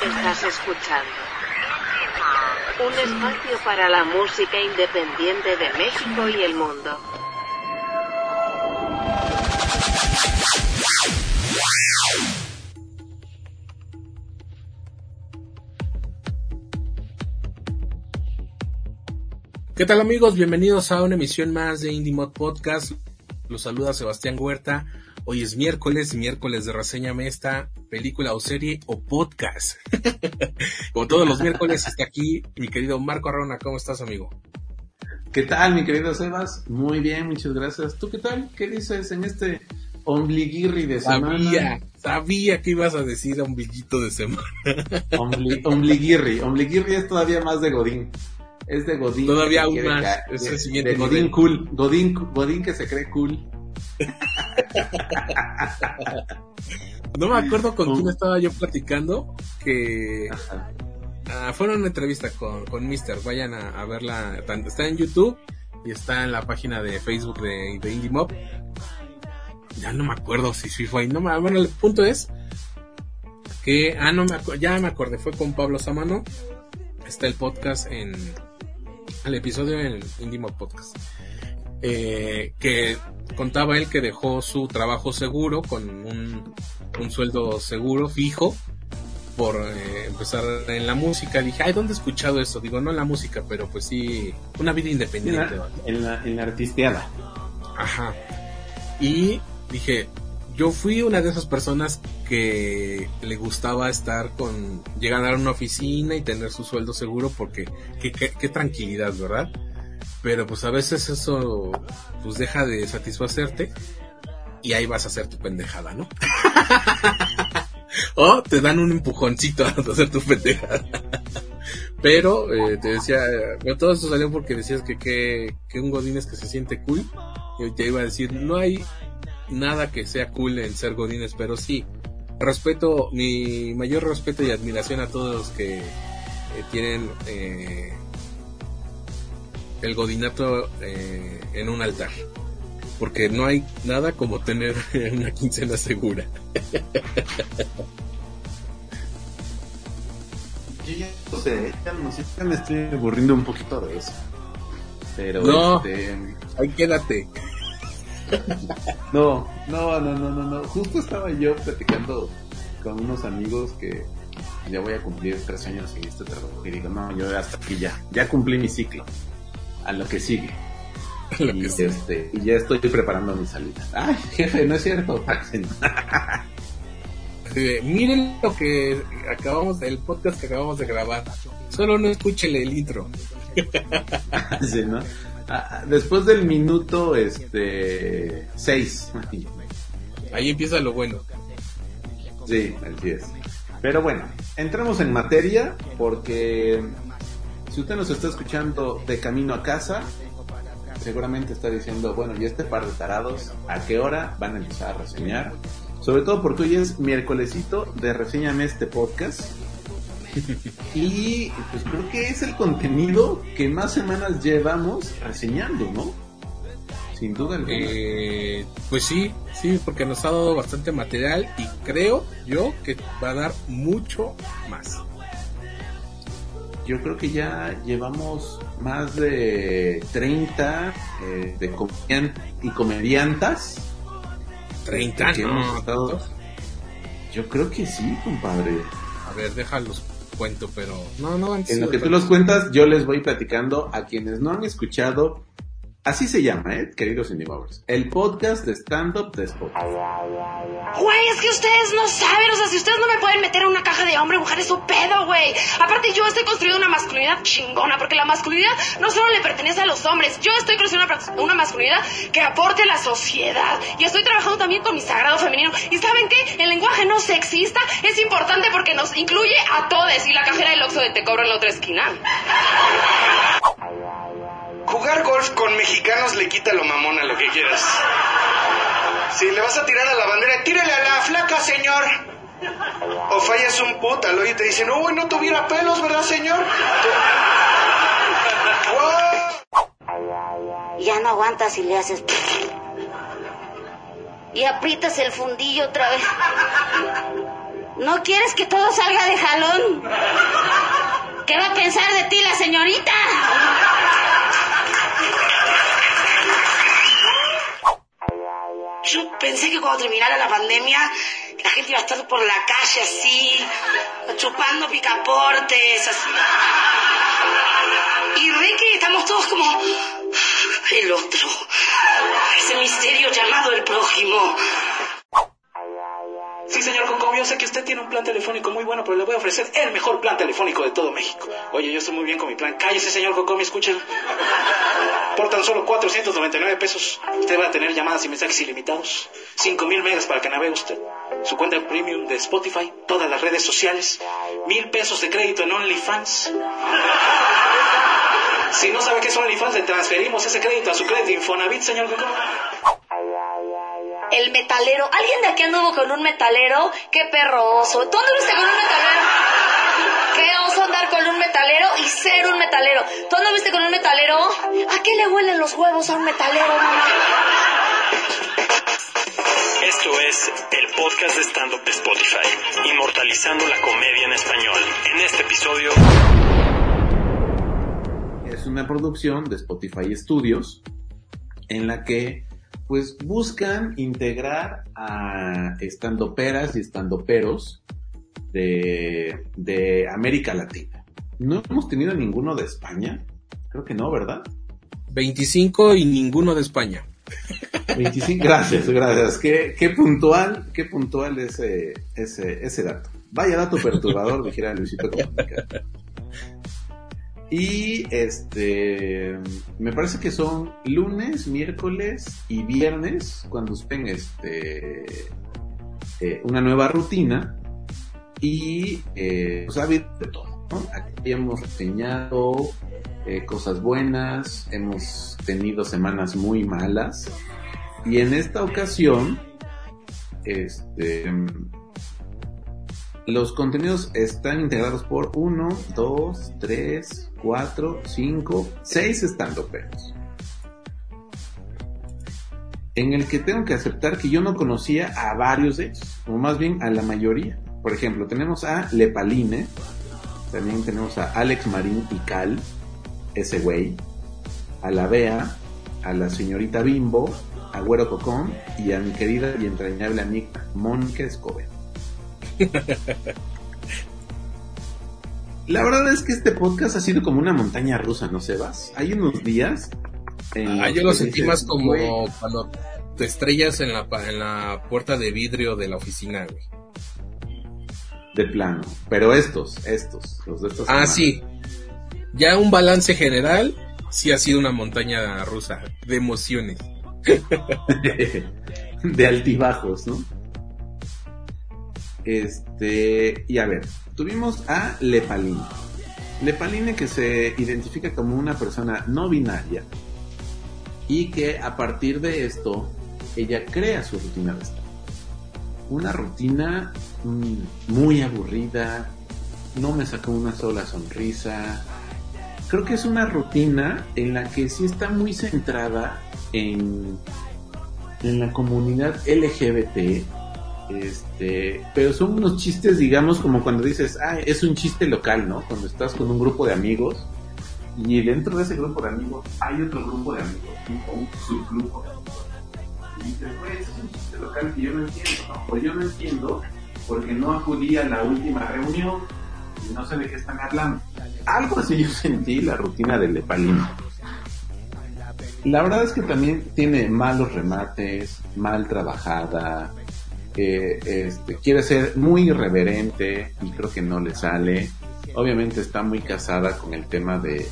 Estás escuchando un espacio para la música independiente de México y el mundo. ¿Qué tal amigos? Bienvenidos a una emisión más de Indie Mod Podcast. Los saluda Sebastián Huerta. Hoy es miércoles, miércoles de reseñame esta película o serie o podcast. Como todos los miércoles está aquí mi querido Marco Arrona. ¿Cómo estás, amigo? ¿Qué tal, mi querido Sebas? Muy bien, muchas gracias. ¿Tú qué tal? ¿Qué dices en este ombliguirri de semana? Sabía, sabía que ibas a decir ombliguito de semana. Ombli, ombliguirri. Ombliguirri es todavía más de Godín. Es de Godín. Todavía aún más. Es de- el siguiente de Godín nivel. cool. Godín, Godín que se cree cool. No me acuerdo con Mm. quién estaba yo platicando que. Ah, fue una entrevista con, con Mister. Vayan a, a verla. Está en YouTube y está en la página de Facebook de, de Indie Mob. Ya no me acuerdo si sí fue ahí. No me, bueno, el punto es que, ah, no me ya me acordé. Fue con Pablo Samano. Está el podcast en, el episodio en Indie Mob Podcast. Eh, que contaba él que dejó su trabajo seguro con un, un sueldo seguro, fijo, por eh, empezar en la música. Dije, ay, ¿dónde he escuchado eso? Digo, no en la música, pero pues sí, una vida En independiente. en la, en la artisteada. Ajá. Y dije, yo fui una de esas personas que le gustaba estar con, llegar a una oficina y tener su sueldo seguro porque qué, qué- qué tranquilidad, ¿verdad? Pero pues a veces eso pues deja de satisfacerte y ahí vas a hacer tu pendejada, ¿no? o te dan un empujoncito a hacer tu pendejada. Pero eh, te decía, bueno, todo eso salió porque decías que, que, que un Godín es que se siente cool. Yo te iba a decir, no hay nada que sea cool en ser Godines, pero sí, respeto, mi mayor respeto y admiración a todos los que eh, tienen eh, el Godinato eh, en un altar. Porque no hay nada como tener una quincena segura. Yo ya no sé, ya no sé, ya me estoy aburriendo un poquito de eso. Pero No. este. Ahí quédate. No, no, no, no, no, no. Justo estaba yo platicando con unos amigos que ya voy a cumplir tres años en este trabajo. Y digo, no, yo hasta aquí ya, ya cumplí mi ciclo. A lo que sigue. Lo y, que sea. este, y ya estoy preparando mi salida. Ay, jefe, no es cierto. De, miren lo que acabamos, el podcast que acabamos de grabar. Solo no escúchenle el intro. Sí, ¿no? Ah, Después del minuto este seis. Ahí empieza lo bueno. Sí, así es. Pero bueno, entramos en materia porque si usted nos está escuchando de camino a casa, seguramente está diciendo, bueno, y este par de tarados, ¿a qué hora van a empezar a reseñar? Sobre todo porque hoy es miércolesito de Reseñame este podcast. Y pues creo que es el contenido que más semanas llevamos reseñando, ¿no? Sin duda alguna. Eh, pues sí, sí, porque nos ha dado bastante material y creo yo que va a dar mucho más. Yo creo que ya llevamos más de 30 eh, de comedian y comediantas. 30, que no, hemos estado- ¿tantos? Yo creo que sí, compadre. A ver, déjalos cuento, pero no, no En lo que tú los cuentas, yo les voy platicando a quienes no han escuchado. Así se llama, ¿eh? Queridos Indie El podcast de stand-up de Spotify. Güey, es que ustedes no saben, o sea, si ustedes no me pueden meter en una caja de hombre, mujer, es su pedo, güey. Aparte, yo estoy construyendo una masculinidad chingona, porque la masculinidad no solo le pertenece a los hombres, yo estoy construyendo una, masculinidad que aporte a la sociedad. Y estoy trabajando también con mi sagrado femenino. ¿Y saben qué? El lenguaje no sexista es importante porque nos incluye a todos. Y la cajera del Oxxo de te cobra en la otra esquina. Jugar golf con mexicanos le quita lo mamón a lo que quieras. Si le vas a tirar a la bandera, tírale a la flaca, señor. O fallas un pútalo y te dicen, uy, no tuviera pelos, ¿verdad, señor? Ya no aguantas y le haces. Y aprietas el fundillo otra vez. ¿No quieres que todo salga de jalón? ¿Qué va a pensar de ti la señorita? Yo pensé que cuando terminara la pandemia la gente iba a estar por la calle así, chupando picaportes, así. Y que estamos todos como el otro, ese misterio llamado el prójimo. Sí, señor Concomio, sé que usted tiene un plan telefónico muy bueno, pero le voy a ofrecer el mejor plan telefónico de todo México. Oye, yo estoy muy bien con mi plan. Cállese, señor Concomio, escúchelo. Por tan solo 499 pesos, usted va a tener llamadas y mensajes ilimitados. 5000 megas para que navegue usted. Su cuenta premium de Spotify, todas las redes sociales. Mil pesos de crédito en OnlyFans. Si no sabe qué es OnlyFans, le transferimos ese crédito a su crédito Infonavit, señor Concomio. El metalero. ¿Alguien de aquí anduvo con un metalero? ¡Qué perro oso! ¿Tú anduviste con un metalero? ¡Qué oso andar con un metalero y ser un metalero! ¿Tú anduviste con un metalero? ¿A qué le huelen los huevos a un metalero, mamá? Esto es el podcast de stand-up de Spotify, inmortalizando la comedia en español. En este episodio... Es una producción de Spotify Studios en la que pues buscan integrar a estandoperas y estandoperos de, de América Latina. No hemos tenido ninguno de España. Creo que no, ¿verdad? 25 y ninguno de España. 25, gracias, gracias. Qué, qué puntual, qué puntual ese, ese, ese dato. Vaya dato perturbador, dijera Luisito Comunica. Y este, me parece que son lunes, miércoles y viernes cuando suben este, eh, una nueva rutina y eh, pues ha habido de todo. ¿no? Aquí hemos reseñado eh, cosas buenas, hemos tenido semanas muy malas y en esta ocasión, este, los contenidos están integrados por 1, 2, 3, 4, 5, 6 estandoperos. En el que tengo que aceptar que yo no conocía a varios de ellos, o más bien a la mayoría. Por ejemplo, tenemos a Lepaline, también tenemos a Alex Marín y Cal, ese güey, a la Bea, a la señorita Bimbo, a Güero Cocón y a mi querida y entrañable amiga Mónica Escobar. La verdad es que este podcast ha sido como una montaña rusa, ¿no, Sebas? Hay unos días. Ah, yo lo sentí más como "Güey, cuando te estrellas en la, en la puerta de vidrio de la oficina, güey. De plano. Pero estos, estos, los de estos. Ah, sí. Ya un balance general, sí ha sido una montaña rusa de emociones. de altibajos, ¿no? Este, y a ver, tuvimos a Lepaline. Lepaline que se identifica como una persona no binaria y que a partir de esto ella crea su rutina de estar. Una rutina mm, muy aburrida, no me sacó una sola sonrisa. Creo que es una rutina en la que sí está muy centrada en, en la comunidad LGBT. Este, pero son unos chistes, digamos, como cuando dices, ah, es un chiste local, ¿no? Cuando estás con un grupo de amigos y dentro de ese grupo de amigos hay otro grupo de amigos, o un subgrupo de amigos. Y dices, ese es un chiste local que yo no entiendo, ¿no? Pues yo no entiendo porque no acudí a la última reunión y no sé de qué están hablando. Algo así yo sentí la rutina del Lepalino. La verdad es que también tiene malos remates, mal trabajada, eh, este, quiere ser muy irreverente y creo que no le sale. Obviamente está muy casada con el tema de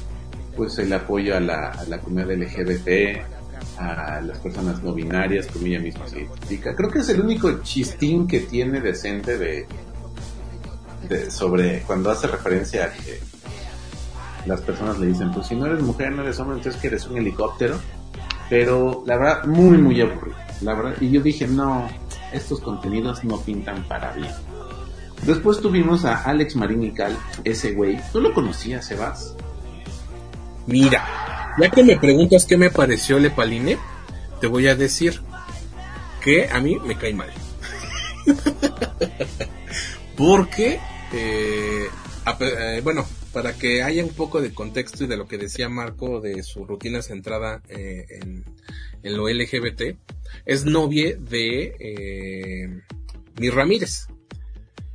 pues el apoyo a la, a la comunidad LGBT, a las personas no binarias, como ella misma se identifica. Creo que es el único chistín que tiene decente de, de sobre cuando hace referencia a que las personas le dicen, pues si no eres mujer, no eres hombre, entonces que eres un helicóptero. Pero la verdad, muy, muy aburrido. La verdad, y yo dije, no, estos contenidos no pintan para bien. Después tuvimos a Alex Marín y Cal, ese güey. ¿Tú lo conocías, Sebas? Mira, ya que me preguntas qué me pareció Lepaline, te voy a decir que a mí me cae mal. Porque, eh, eh, bueno, para que haya un poco de contexto y de lo que decía Marco de su rutina centrada eh, en, lo LGBT, es novia de eh, Mi Ramírez.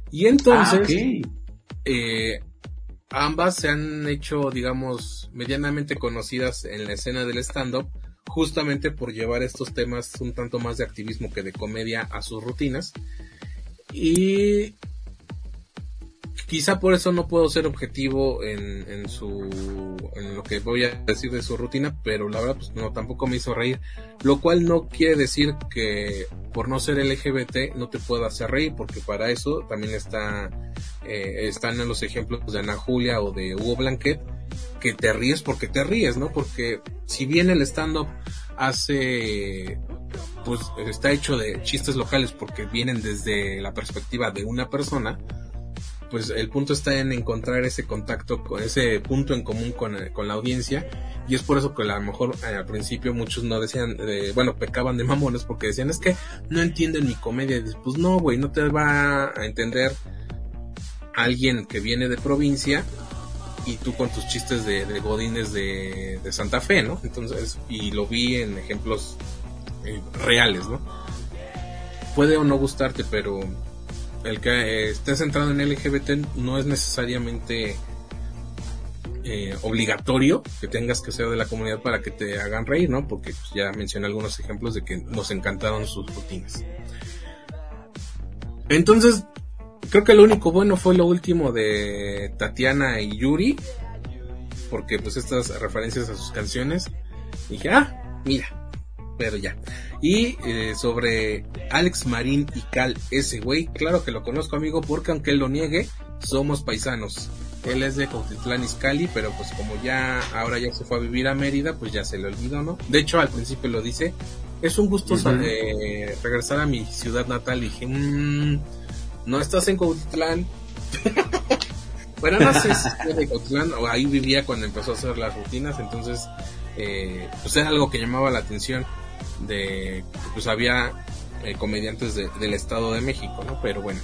Y entonces, ah, ambas se han hecho, digamos, medianamente conocidas en la escena del stand-up, justamente por llevar estos temas un tanto más de activismo que de comedia a sus rutinas. Y quizá por eso no puedo ser objetivo en, en su en lo que voy a decir de su rutina pero la verdad pues no tampoco me hizo reír. Lo cual no quiere decir que por no ser LGBT no te pueda hacer reír porque para eso también está eh, están en los ejemplos de Ana Julia o de Hugo Blanquet que te ríes porque te ríes no porque si bien el stand up hace pues está hecho de chistes locales porque vienen desde la perspectiva de una persona pues el punto está en encontrar ese contacto, con ese punto en común con, eh, con la audiencia y es por eso que a lo mejor eh, al principio muchos no decían, eh, bueno, pecaban de mamones porque decían es que no entienden mi comedia. Pues no, güey, no te va a entender alguien que viene de provincia y tú con tus chistes de, godines de, de, Santa Fe, ¿no? Entonces, y lo vi en ejemplos reales, ¿no? Puede o no gustarte, pero el que estés centrado en LGBT no es necesariamente eh, obligatorio que tengas que ser de la comunidad para que te hagan reír, ¿no? Porque pues, ya mencioné algunos ejemplos de que nos encantaron sus rutinas. Entonces, creo que lo único bueno fue lo último de Tatiana y Yuri, porque pues estas referencias a sus canciones, dije, ah, mira, pero ya. Y eh, sobre Alex Marín y Cal, ese güey, claro que lo conozco amigo porque aunque él lo niegue, somos paisanos. Él es de Cautitlán Izcalli, pero pues como ya ahora ya se fue a vivir a Mérida, pues ya se le olvidó, ¿no? De hecho, al principio lo dice, es un gusto eh, regresar a mi ciudad natal. Y dije, mmm, no estás en Cautitlán. bueno, no sé si de Cautitlán o ahí vivía cuando empezó a hacer las rutinas, entonces eh, pues era algo que llamaba la atención de pues había eh, comediantes del Estado de México, ¿no? Pero bueno,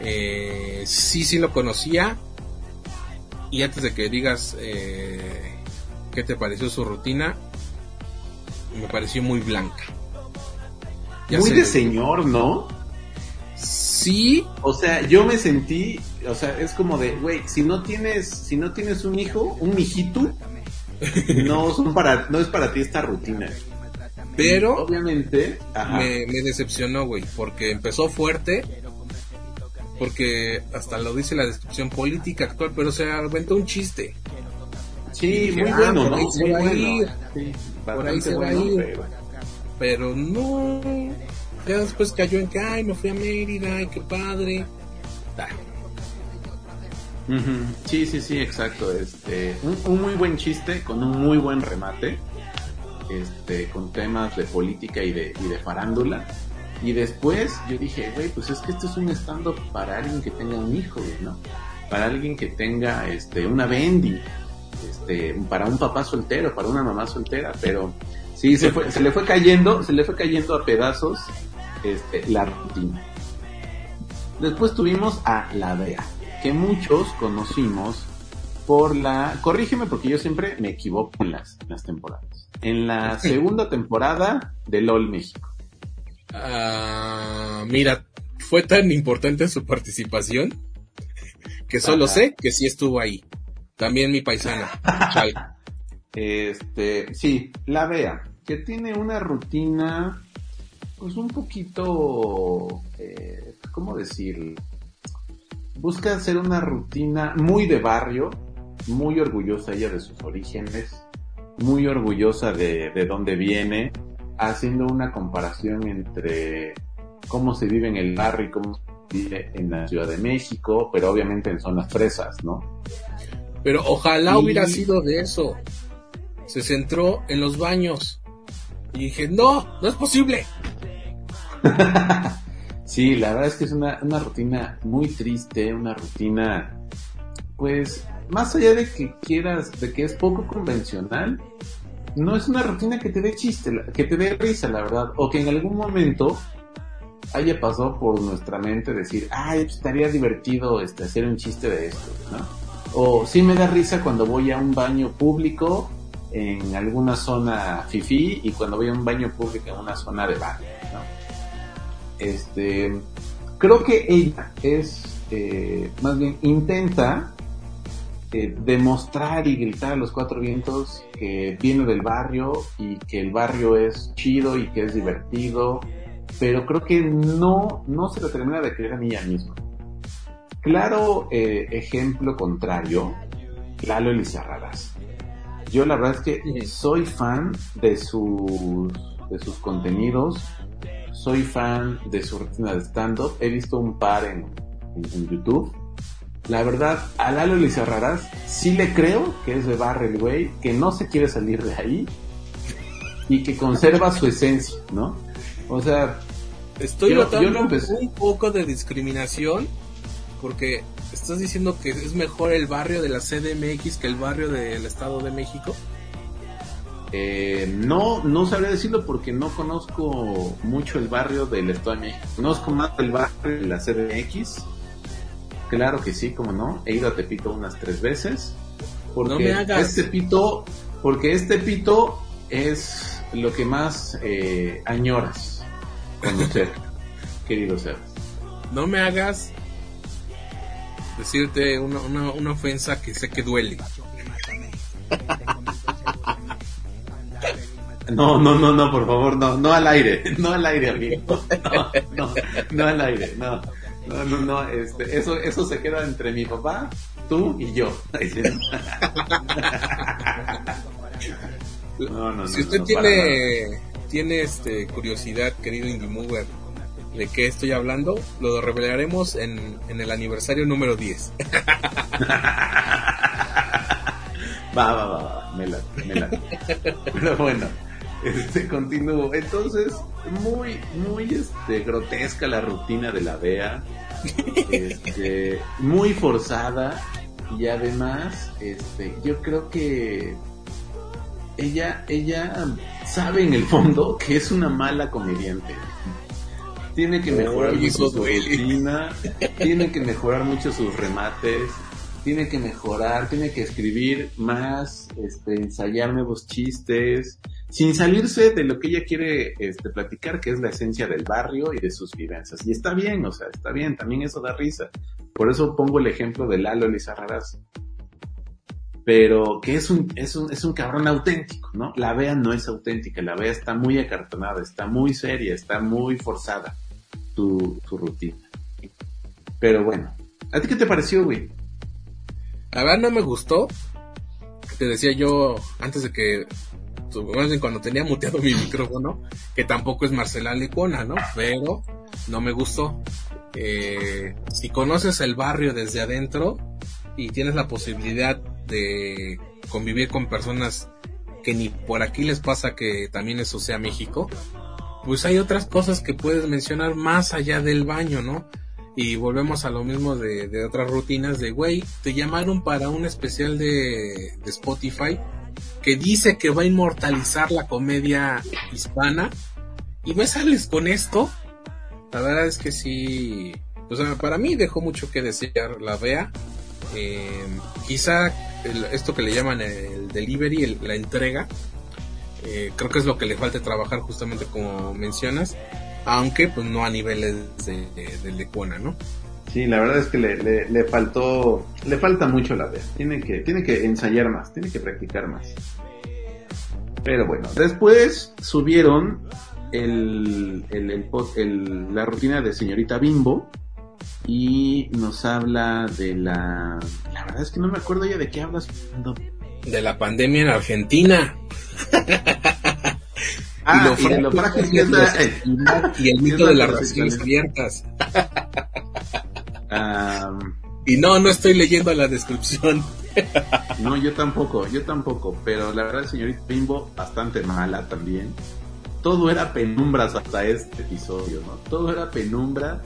eh, sí, sí lo conocía. Y antes de que digas eh, qué te pareció su rutina, me pareció muy blanca. muy de señor, ¿no? Sí. O sea, yo me sentí, o sea, es como de, güey, si no tienes, si no tienes un hijo, un mijito, no son para, no es para ti esta rutina. Pero obviamente me, decepcionó, güey, porque empezó fuerte, porque hasta lo dice la descripción política actual, pero se aventó un chiste. Sí, muy bueno, ¿no? se va a ir. por ahí se va a ir. Pero... no. Ya después cayó en que, ay, me fui a Mérida, ay, qué padre. Sí, sí, sí, exacto. Este, un, muy buen chiste con un muy buen remate este, con temas de política y de, farándula. Y después yo dije, güey, pues es que esto es un stand-up para alguien que tenga un hijo, ¿no? Para alguien que tenga este, una bendy, este, para un papá soltero, para una mamá soltera, pero sí, se, le fue cayendo, se le fue cayendo a pedazos este, la rutina. Después tuvimos a La Bea, que muchos conocimos por la... Corrígeme porque yo siempre me equivoco en las temporadas en la segunda temporada de LOL México. Ah, mira, fue tan importante su participación que solo sé que sí estuvo ahí. También mi paisana, Este, sí, la vea, que tiene una rutina, pues un poquito, eh, ¿cómo decir? Busca hacer una rutina muy de barrio, muy orgullosa ella de sus orígenes, muy orgullosa de, de dónde viene, haciendo una comparación entre cómo se vive en el barrio y cómo se vive en la Ciudad de México, pero obviamente en zonas fresas, ¿no? Pero ojalá hubiera sido de eso. Se centró en los baños. Y dije, no, no es posible. sí, la verdad es que es una, una rutina muy triste, una rutina, pues, más allá de que quieras, de que es poco convencional, no es una rutina que te dé chiste, que te dé risa, la verdad, o que en algún momento haya pasado por nuestra mente decir, ay, pues, estaría divertido este, hacer un chiste de esto, ¿no? O sí me da risa cuando voy a un baño público en alguna zona fifí y cuando voy a un baño público en una zona de baño, ¿no? Este, creo que ella es, eh, más bien, intenta eh, demostrar y gritar a los cuatro vientos que viene del barrio y que el barrio es chido y que es divertido, pero creo que no, no se lo termina de creer a ella misma. Claro eh, ejemplo contrario, Lalo Elizarraras. Yo la verdad es que soy fan de sus, de sus contenidos, soy fan de su rutina de stand-up, he visto un par en, en YouTube la verdad, a Lalo Lizarraraz sí le creo que es de barrio güey, que no se quiere salir de ahí y que conserva su esencia, ¿no? O sea, estoy notando un poco de discriminación porque estás diciendo que es mejor el barrio de la CDMX que el barrio del Estado de México. Eh, no, no sabría decirlo porque no conozco mucho el barrio del Estado de México. Conozco más el barrio de la CDMX Claro que sí, como no. He ido a Tepito unas tres veces. Porque no me hagas. Este pito, porque este pito es lo que más eh, añoras conocer, querido ser. No me hagas decirte una, una, una ofensa que sé que duele. No, no, no, no, por favor, no, no al aire, no al aire, amigo. No, no, no al aire, no. No, no, no, este, eso, eso se queda entre mi papá, tú y yo. No, no, si usted tiene, tiene este, curiosidad, querido Indie Mover, de qué estoy hablando, lo revelaremos en, en el aniversario número 10. va, va, va, va, me la, me la. Pero bueno, este, continúo. Entonces, muy, muy este, grotesca la rutina de la Bea. Este, muy forzada. Y además, este, yo creo que ella, ella sabe en el fondo que es una mala comediante. Tiene que mejorar mucho su rutina, tiene que mejorar mucho sus remates, tiene que mejorar, tiene que escribir más, este, ensayar nuevos chistes, sin salirse de lo que ella quiere este, platicar, que es la esencia del barrio y de sus vivencias. Y está bien, o sea, está bien, también eso da risa. Por eso pongo el ejemplo de Lalo Lizarraraz. Pero que es un, es un, es un cabrón auténtico, ¿no? La Bea no es auténtica, la Bea está muy acartonada, está muy seria, está muy forzada tu, tu rutina. Pero bueno, ¿a ti qué te pareció, güey? La verdad no me gustó. Te decía yo antes de que cuando tenía muteado mi micrófono, que tampoco es Marcela Lecona, ¿no? Pero no me gustó. Eh, si conoces el barrio desde adentro y tienes la posibilidad de convivir con personas que ni por aquí les pasa que también eso sea México, pues hay otras cosas que puedes mencionar más allá del baño, ¿no? Y volvemos a lo mismo de, otras rutinas de, güey, te llamaron para un especial de, de Spotify que dice que va a inmortalizar la comedia hispana y me sales con esto. La verdad es que sí, o sea, para mí dejó mucho que desear la vea. Eh, quizá esto que le llaman el delivery, la entrega, eh, creo que es lo que le falta trabajar justamente como mencionas, aunque pues no a niveles de, de, de ¿no? Sí, la verdad es que le, le, faltó, le falta mucho la vez. Tiene que, tiene que ensayar más, tiene que practicar más. Pero bueno, después subieron el, el, el, la rutina de señorita Bimbo y nos habla de la... La verdad es que no me acuerdo ya de qué hablas. De la pandemia en Argentina. ah, y, lo frágil que es y el mito de las relaciones abiertas. y no, no estoy leyendo la descripción. no, yo tampoco, yo tampoco, pero la verdad, señorita Bimbo, bastante mala también. Todo era penumbras hasta este episodio, ¿no? Todo era penumbra.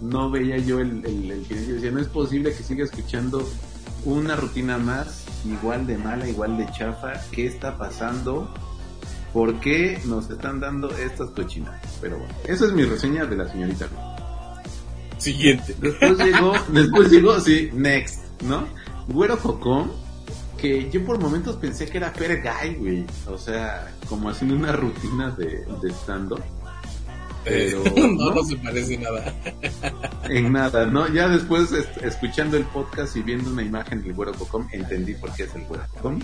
No veía yo el, el, el decía, no es posible que siga escuchando una rutina más igual de mala, igual de chafa. ¿Qué está pasando? ¿Por qué nos están dando estas cochinas? Pero bueno, esa es mi reseña de la señorita. Siguiente. Después llegó, después llegó, sí, next, ¿no? Güero Jocón, que yo por momentos pensé que era Per Guy, güey. O sea, como haciendo una rutina de, de stand-up. Pero no, no se parece nada. en nada, ¿no? Ya después es- escuchando el podcast y viendo una imagen del Güero Cocom, entendí por qué es el Güero Cocom.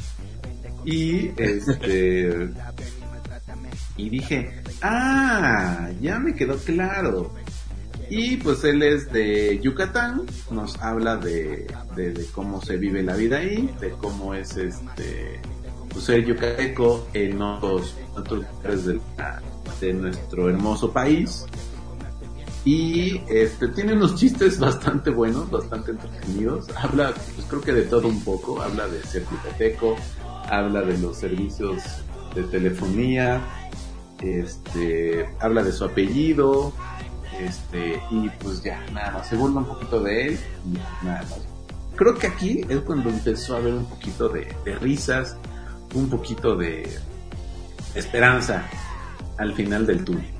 Y este y dije, ah, ya me quedó claro. Y pues él es de Yucatán, nos habla de, cómo se vive la vida ahí, de cómo es este pues, ser yucateco en otros, otros lugares de, nuestro hermoso país. Y este tiene unos chistes bastante buenos, bastante entretenidos. Habla, pues creo que de todo un poco. Habla de ser yucateco, habla de los servicios de telefonía, este, habla de su apellido, este, y pues ya, nada más, se burla un poquito de él, nada más. Creo que aquí es cuando empezó a haber un poquito de, risas, un poquito de esperanza al final del túnel.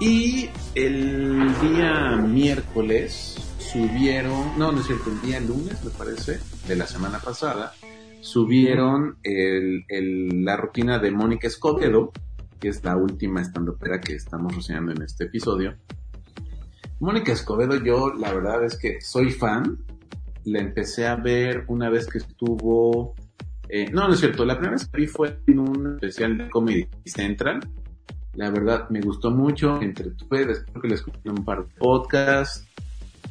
Y el día miércoles subieron, no, no es cierto, el día lunes me parece, de la semana pasada, subieron la rutina de Mónica Escobedo, que es la última estandopera que estamos reseñando en este episodio. Mónica Escobedo, yo la verdad es que soy fan. La empecé a ver una vez que estuvo... eh, no, no es cierto, la primera vez que vi fue en un especial de Comedy Central. La verdad me gustó mucho, entretuve, después que le escuché un par de podcasts.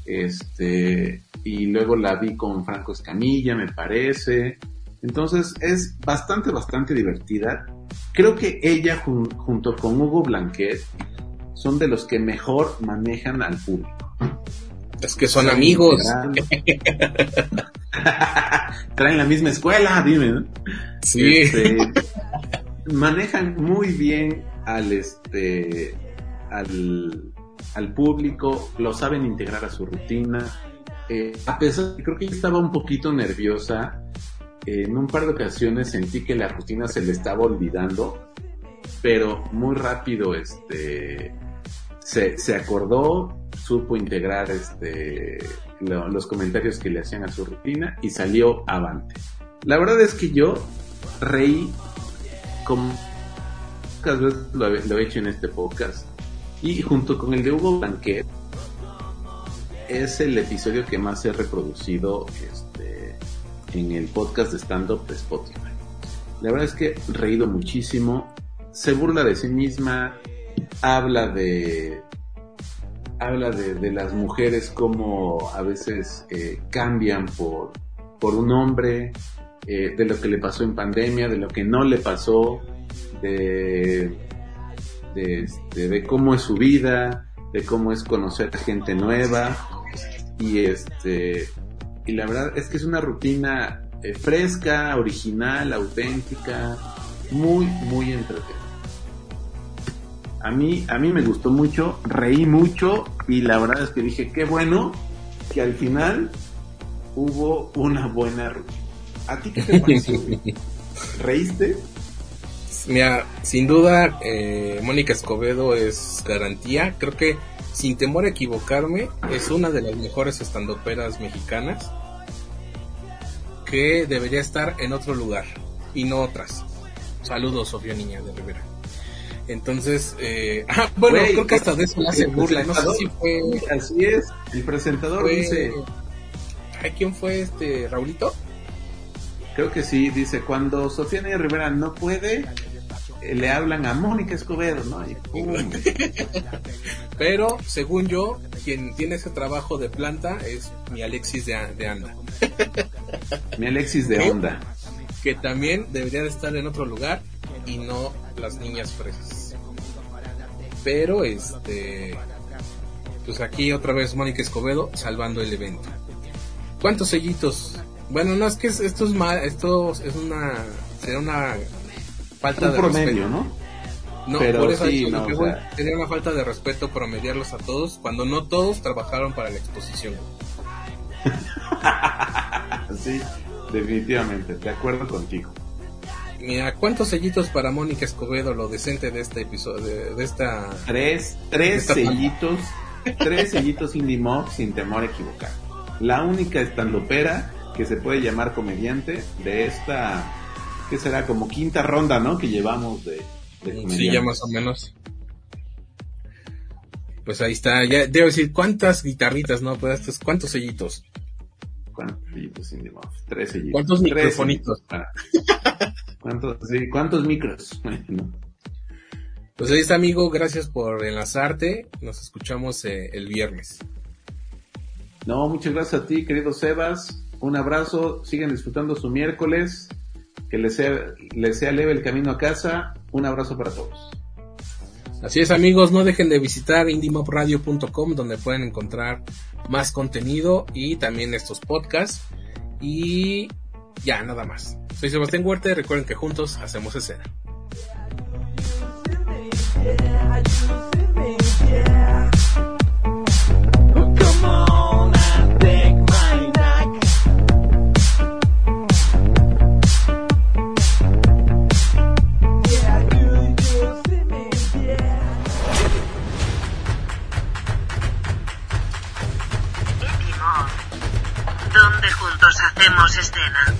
Este, y luego la vi con Franco Escamilla, me parece. Entonces es bastante, bastante divertida. Creo que ella jun- junto con Hugo Blanquet son de los que mejor manejan al público. Es que son amigos. Traen la misma escuela, dime. ¿no? Sí. Este, manejan muy bien al este al, al público, lo saben integrar a su rutina. Eh, a pesar de que creo que estaba un poquito nerviosa, en un par de ocasiones sentí que la rutina se le estaba olvidando, pero muy rápido este se, acordó, supo integrar este lo- los comentarios que le hacían a su rutina y salió avante. La verdad es que yo reí como pocas veces lo, lo he hecho en este podcast y junto con el de Hugo Blanquet es el episodio que más he reproducido este, en el podcast de stand-up de Spotify. La verdad es que reído muchísimo, se burla de sí misma, habla de habla de, de las mujeres como a veces eh, cambian por, por un hombre, eh, de lo que le pasó en pandemia, de lo que no le pasó, de, de, este, de cómo es su vida, de cómo es conocer a gente nueva y este y la verdad es que es una rutina eh, fresca, original, auténtica, muy muy entretenida. A mí a mí me gustó mucho, reí mucho y la verdad es que dije qué bueno que al final hubo una buena rutina. ¿A ti qué te pareció? ¿Reíste? Mira, sin duda, eh, Mónica Escobedo es garantía. Creo que, sin temor a equivocarme, es una de las mejores estandoperas mexicanas que debería estar en otro lugar y no otras. Saludos, Sofía Niña de Rivera. Entonces, eh, ah, bueno, creo que hasta de eso le hace burla. No sé si fue. Así es, el presentador fue dice, ay, ¿Quién fue este? ¿Raulito? creo que sí, dice, cuando Sofía Niña Rivera no puede, le hablan a Mónica Escobedo, ¿no? Y pum. Pero, según yo, quien tiene ese trabajo de planta es mi Alexis de, de Anda. mi Alexis de onda. que también debería de estar en otro lugar y no las niñas fresas. Pero este pues aquí otra vez Mónica Escobedo salvando el evento. ¿Cuántos sellitos? Bueno, no es que es- esto es mal, esto es una será una falta Un de promedio, respeto. ¿no? No, Pero por eso sí, no, que o voy, sea- sería una falta de respeto promediarlos a todos cuando no todos trabajaron para la exposición. Sí, definitivamente, de acuerdo contigo. Mira, ¿cuántos sellitos para Mónica Escobedo, lo decente de este episodio, de, de esta... Tres, tres Esta sellitos, tres sellitos Indie Mob sin temor a equivocar. La única estandopera que se puede llamar comediante de esta, que será como quinta ronda, ¿no? Que llevamos de, de Sí, ya más o menos. Pues ahí está, ya debo decir, ¿cuántas guitarritas, no? Pues estos, ¿cuántos sellitos? ¿Cuántos sellitos? Tres sellitos. ¿Cuántos Tres microfonitos? sellitos. Ah. ¿Cuántos, sí, ¿Cuántos micros? Pues ahí está, amigo, gracias por enlazarte. Nos escuchamos eh, el viernes. No, muchas gracias a ti, querido Sebas. Un abrazo. Sigan disfrutando su miércoles. Que les sea, les sea leve el camino a casa. Un abrazo para todos. Así es, amigos, no dejen de visitar indiemobradio.com donde pueden encontrar más contenido y también estos podcasts. Y ya, nada más. Soy Sebastián Huerta y recuerden que juntos hacemos escena. Hacemos escena.